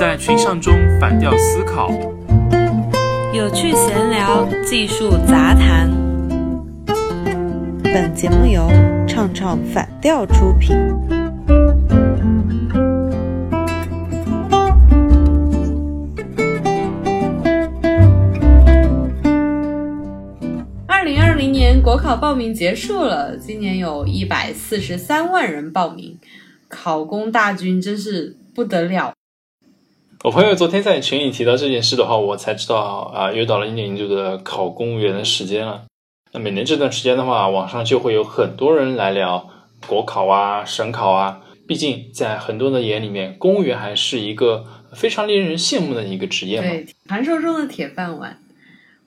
在群像中反调思考，有趣闲聊，技术杂谈。本节目由唱唱反调出品。二零二零年国考报名结束了，今年有一百四十三万人报名，考公大军真是不得了。我朋友昨天在群里提到这件事的话，我才知道啊，又到了一年一度的考公务员的时间了。那每年这段时间的话，网上就会有很多人来聊国考啊、省考啊。毕竟在很多人的眼里面，公务员还是一个非常令人羡慕的一个职业嘛。传说中的铁饭碗。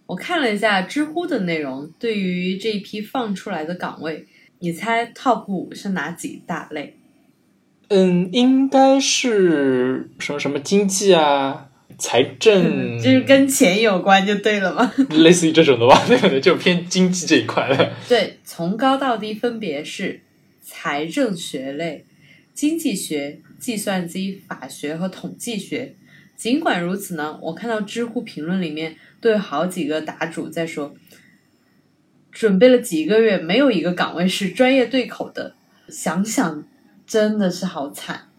我看了一下知乎的内容，对于这一批放出来的岗位，你猜 top 五是哪几大类？嗯，应该是什么什么经济啊、财政，就是跟钱有关就对了嘛？类似于这种的吧，对对，就偏经济这一块了。对，从高到低分别是财政学类、经济学、计算机、法学和统计学。尽管如此呢，我看到知乎评论里面都有好几个答主在说，准备了几个月，没有一个岗位是专业对口的。想想。真的是好惨。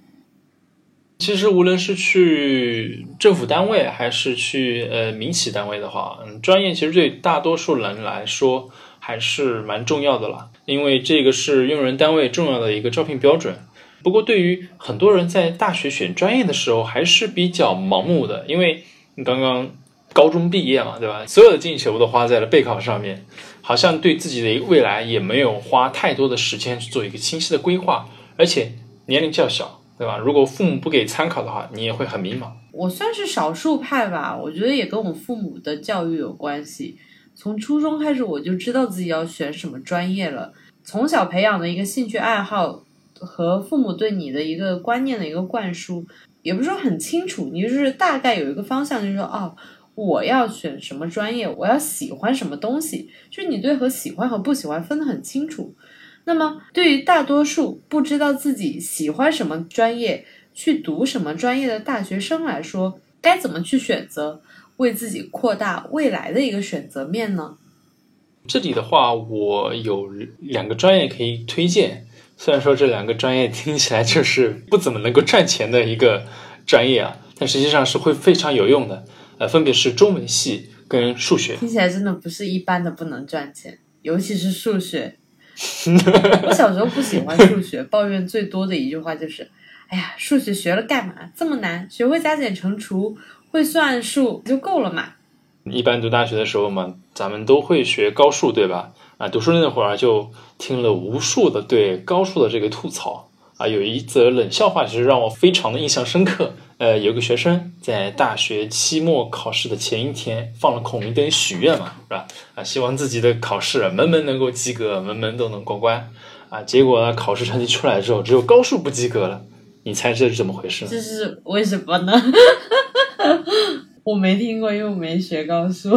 其实无论是去政府单位还是去呃民企单位的话，嗯，专业其实对大多数人来说还是蛮重要的啦，因为这个是用人单位重要的一个招聘标准。不过对于很多人在大学选专业的时候还是比较盲目的，因为你刚刚高中毕业嘛，对吧？所有的精力全部都花在了备考上面，好像对自己的未来也没有花太多的时间去做一个清晰的规划。而且年龄较小，对吧？如果父母不给参考的话，你也会很迷茫。我算是少数派吧，我觉得也跟我父母的教育有关系。从初中开始，我就知道自己要选什么专业了。从小培养的一个兴趣爱好和父母对你的一个观念的一个灌输，也不是说很清楚，你就是大概有一个方向，就是说，哦，我要选什么专业，我要喜欢什么东西，就是你对和喜欢和不喜欢分得很清楚。那么，对于大多数不知道自己喜欢什么专业、去读什么专业的大学生来说，该怎么去选择，为自己扩大未来的一个选择面呢？这里的话，我有两个专业可以推荐。虽然说这两个专业听起来就是不怎么能够赚钱的一个专业啊，但实际上是会非常有用的。呃，分别是中文系跟数学。听起来真的不是一般的不能赚钱，尤其是数学。我小时候不喜欢数学，抱怨最多的一句话就是：“哎呀，数学学了干嘛？这么难，学会加减乘除，会算数就够了嘛。”一般读大学的时候嘛，咱们都会学高数，对吧？啊，读书那会儿就听了无数的对高数的这个吐槽啊。有一则冷笑话，其实让我非常的印象深刻。呃，有个学生在大学期末考试的前一天放了孔明灯许愿嘛，是吧？啊，希望自己的考试门门能够及格，门门都能过关。啊，结果呢，考试成绩出来之后，只有高数不及格了。你猜这是怎么回事？这是为什么呢？我没听过，因为我没学高数。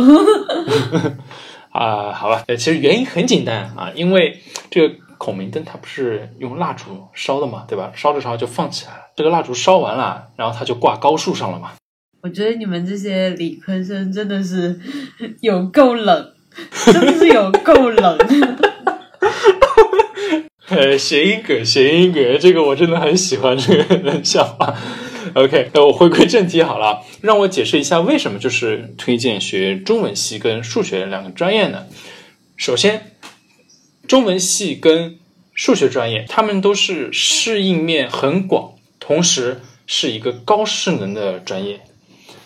啊，好吧，呃，其实原因很简单啊，因为这个。孔明灯它不是用蜡烛烧的嘛，对吧？烧着烧着就放起来了。这个蜡烛烧完了，然后它就挂高树上了嘛。我觉得你们这些理科生真的是 有够冷，真的是有够冷。呃，谐音梗，谐音梗，这个我真的很喜欢这个冷笑话。OK，那我回归正题好了，让我解释一下为什么就是推荐学中文系跟数学两个专业呢？首先。中文系跟数学专业，他们都是适应面很广，同时是一个高势能的专业。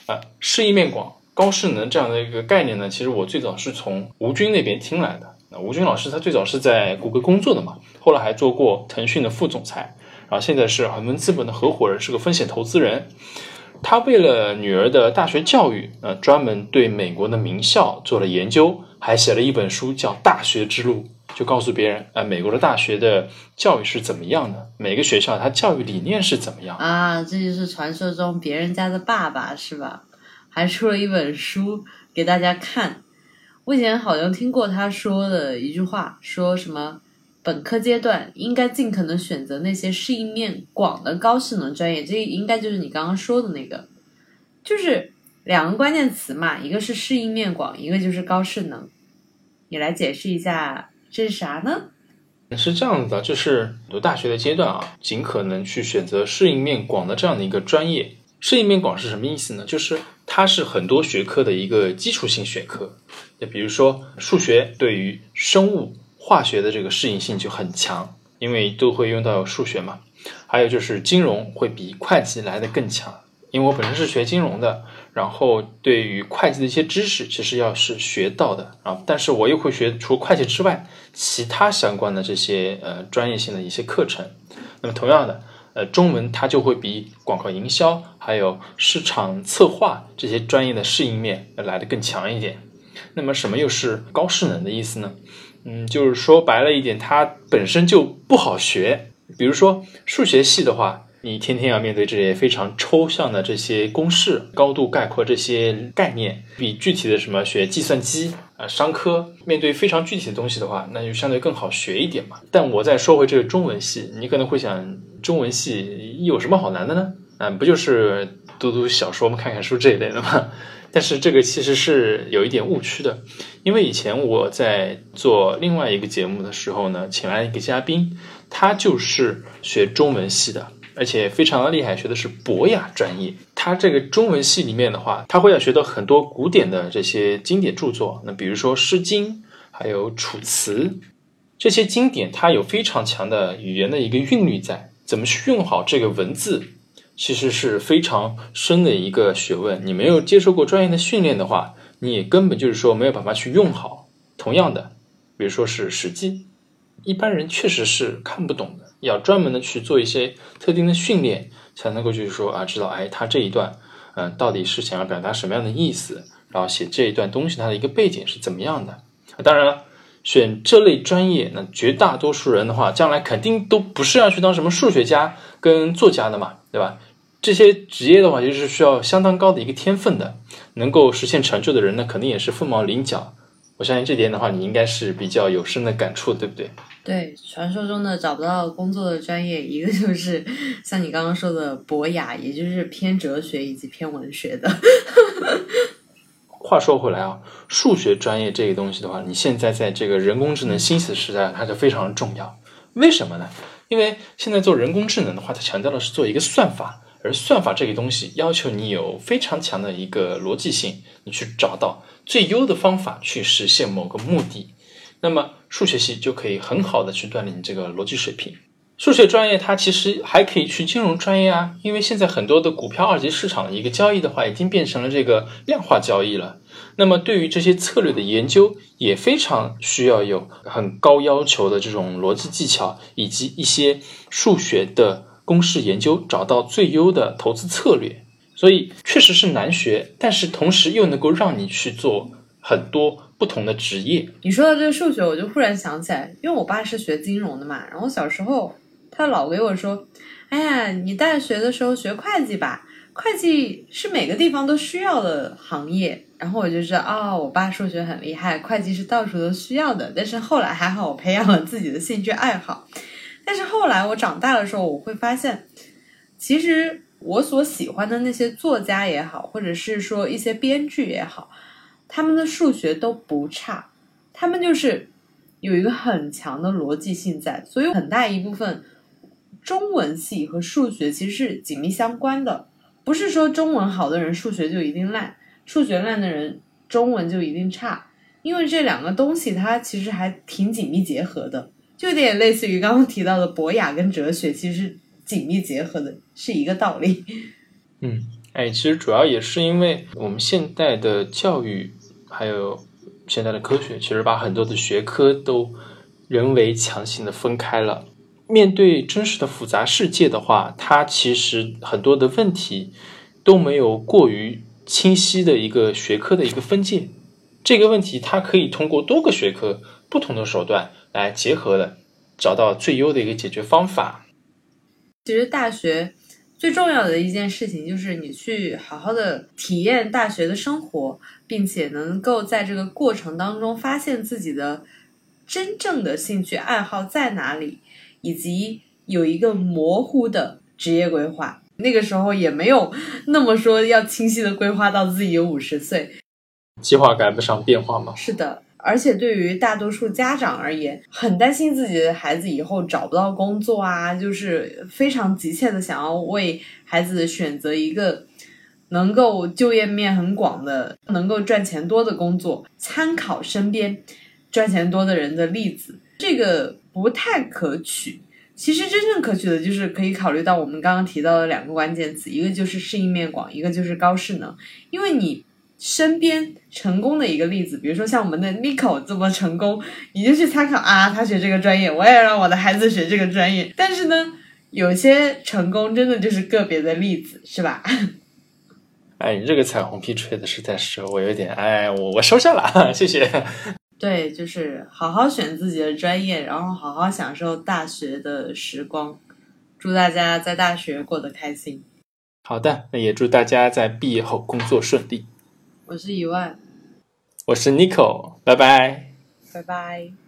啊，适应面广、高势能这样的一个概念呢，其实我最早是从吴军那边听来的。那吴军老师他最早是在谷歌工作的嘛，后来还做过腾讯的副总裁，然后现在是恒温资本的合伙人，是个风险投资人。他为了女儿的大学教育，呃，专门对美国的名校做了研究，还写了一本书叫《大学之路》。就告诉别人，呃，美国的大学的教育是怎么样的？每个学校它教育理念是怎么样啊？这就是传说中别人家的爸爸是吧？还出了一本书给大家看。我以前好像听过他说的一句话，说什么本科阶段应该尽可能选择那些适应面广的高势能专业，这应该就是你刚刚说的那个。就是两个关键词嘛，一个是适应面广，一个就是高势能。你来解释一下这是啥呢？是这样子的，就是读大学的阶段啊，尽可能去选择适应面广的这样的一个专业。适应面广是什么意思呢？就是它是很多学科的一个基础性学科。就比如说数学对于生物、化学的这个适应性就很强，因为都会用到数学嘛。还有就是金融会比会计来的更强，因为我本身是学金融的，然后对于会计的一些知识其实要是学到的啊，但是我又会学除会计之外其他相关的这些呃专业性的一些课程。那么同样的。呃，中文它就会比广告营销还有市场策划这些专业的适应面要来的更强一点。那么什么又是高势能的意思呢？嗯，就是说白了一点，它本身就不好学。比如说数学系的话，你天天要面对这些非常抽象的这些公式，高度概括这些概念，比具体的什么学计算机。啊，商科面对非常具体的东西的话，那就相对更好学一点嘛。但我再说回这个中文系，你可能会想，中文系有什么好难的呢？啊，不就是读读小说嘛、看看书这一类的吗？但是这个其实是有一点误区的，因为以前我在做另外一个节目的时候呢，请来一个嘉宾，他就是学中文系的。而且非常的厉害，学的是博雅专业。他这个中文系里面的话，他会要学到很多古典的这些经典著作。那比如说《诗经》，还有《楚辞》这些经典，它有非常强的语言的一个韵律在。怎么去用好这个文字，其实是非常深的一个学问。你没有接受过专业的训练的话，你也根本就是说没有办法去用好。同样的，比如说是《史记》，一般人确实是看不懂的。要专门的去做一些特定的训练，才能够就是说啊，知道哎，他这一段，嗯，到底是想要表达什么样的意思，然后写这一段东西它的一个背景是怎么样的。当然了，选这类专业，那绝大多数人的话，将来肯定都不是要去当什么数学家跟作家的嘛，对吧？这些职业的话，就是需要相当高的一个天分的，能够实现成就的人呢，肯定也是凤毛麟角。我相信这点的话，你应该是比较有深的感触，对不对？对，传说中的找不到工作的专业，一个就是像你刚刚说的博雅，也就是偏哲学以及偏文学的。话说回来啊，数学专业这个东西的话，你现在在这个人工智能新死时代，它就非常重要。为什么呢？因为现在做人工智能的话，它强调的是做一个算法，而算法这个东西要求你有非常强的一个逻辑性，你去找到最优的方法去实现某个目的。那么数学系就可以很好的去锻炼你这个逻辑水平。数学专业它其实还可以去金融专业啊，因为现在很多的股票二级市场的一个交易的话，已经变成了这个量化交易了。那么对于这些策略的研究，也非常需要有很高要求的这种逻辑技巧，以及一些数学的公式研究，找到最优的投资策略。所以确实是难学，但是同时又能够让你去做很多。不同的职业，你说到这个数学，我就忽然想起来，因为我爸是学金融的嘛，然后小时候他老给我说：“哎呀，你大学的时候学会计吧，会计是每个地方都需要的行业。”然后我就知道，哦，我爸数学很厉害，会计是到处都需要的。但是后来还好，我培养了自己的兴趣爱好。但是后来我长大的时候，我会发现，其实我所喜欢的那些作家也好，或者是说一些编剧也好。他们的数学都不差，他们就是有一个很强的逻辑性在，所以很大一部分中文系和数学其实是紧密相关的。不是说中文好的人数学就一定烂，数学烂的人中文就一定差，因为这两个东西它其实还挺紧密结合的，就有点类似于刚刚提到的博雅跟哲学，其实紧密结合的是一个道理。嗯，哎，其实主要也是因为我们现代的教育。还有现在的科学，其实把很多的学科都人为强行的分开了。面对真实的复杂世界的话，它其实很多的问题都没有过于清晰的一个学科的一个分界。这个问题，它可以通过多个学科不同的手段来结合的，找到最优的一个解决方法。其实大学。最重要的一件事情就是你去好好的体验大学的生活，并且能够在这个过程当中发现自己的真正的兴趣爱好在哪里，以及有一个模糊的职业规划。那个时候也没有 那么说要清晰的规划到自己有五十岁。计划赶不上变化嘛。是的，而且对于大多数家长而言，很担心自己的孩子以后找不到工作啊，就是非常急切的想要为孩子选择一个能够就业面很广的、能够赚钱多的工作，参考身边赚钱多的人的例子，这个不太可取。其实真正可取的就是可以考虑到我们刚刚提到的两个关键词，一个就是适应面广，一个就是高势能。因为你身边成功的一个例子，比如说像我们的 Nico 这么成功，你就去参考啊，他学这个专业，我也让我的孩子学这个专业。但是呢，有些成功真的就是个别的例子，是吧？哎，你这个彩虹屁吹的实在是我有点哎，我我收下了，谢谢。对，就是好好选自己的专业，然后好好享受大学的时光。祝大家在大学过得开心。好的，那也祝大家在毕业后工作顺利。我是一万，我是 Nico，拜拜。拜拜。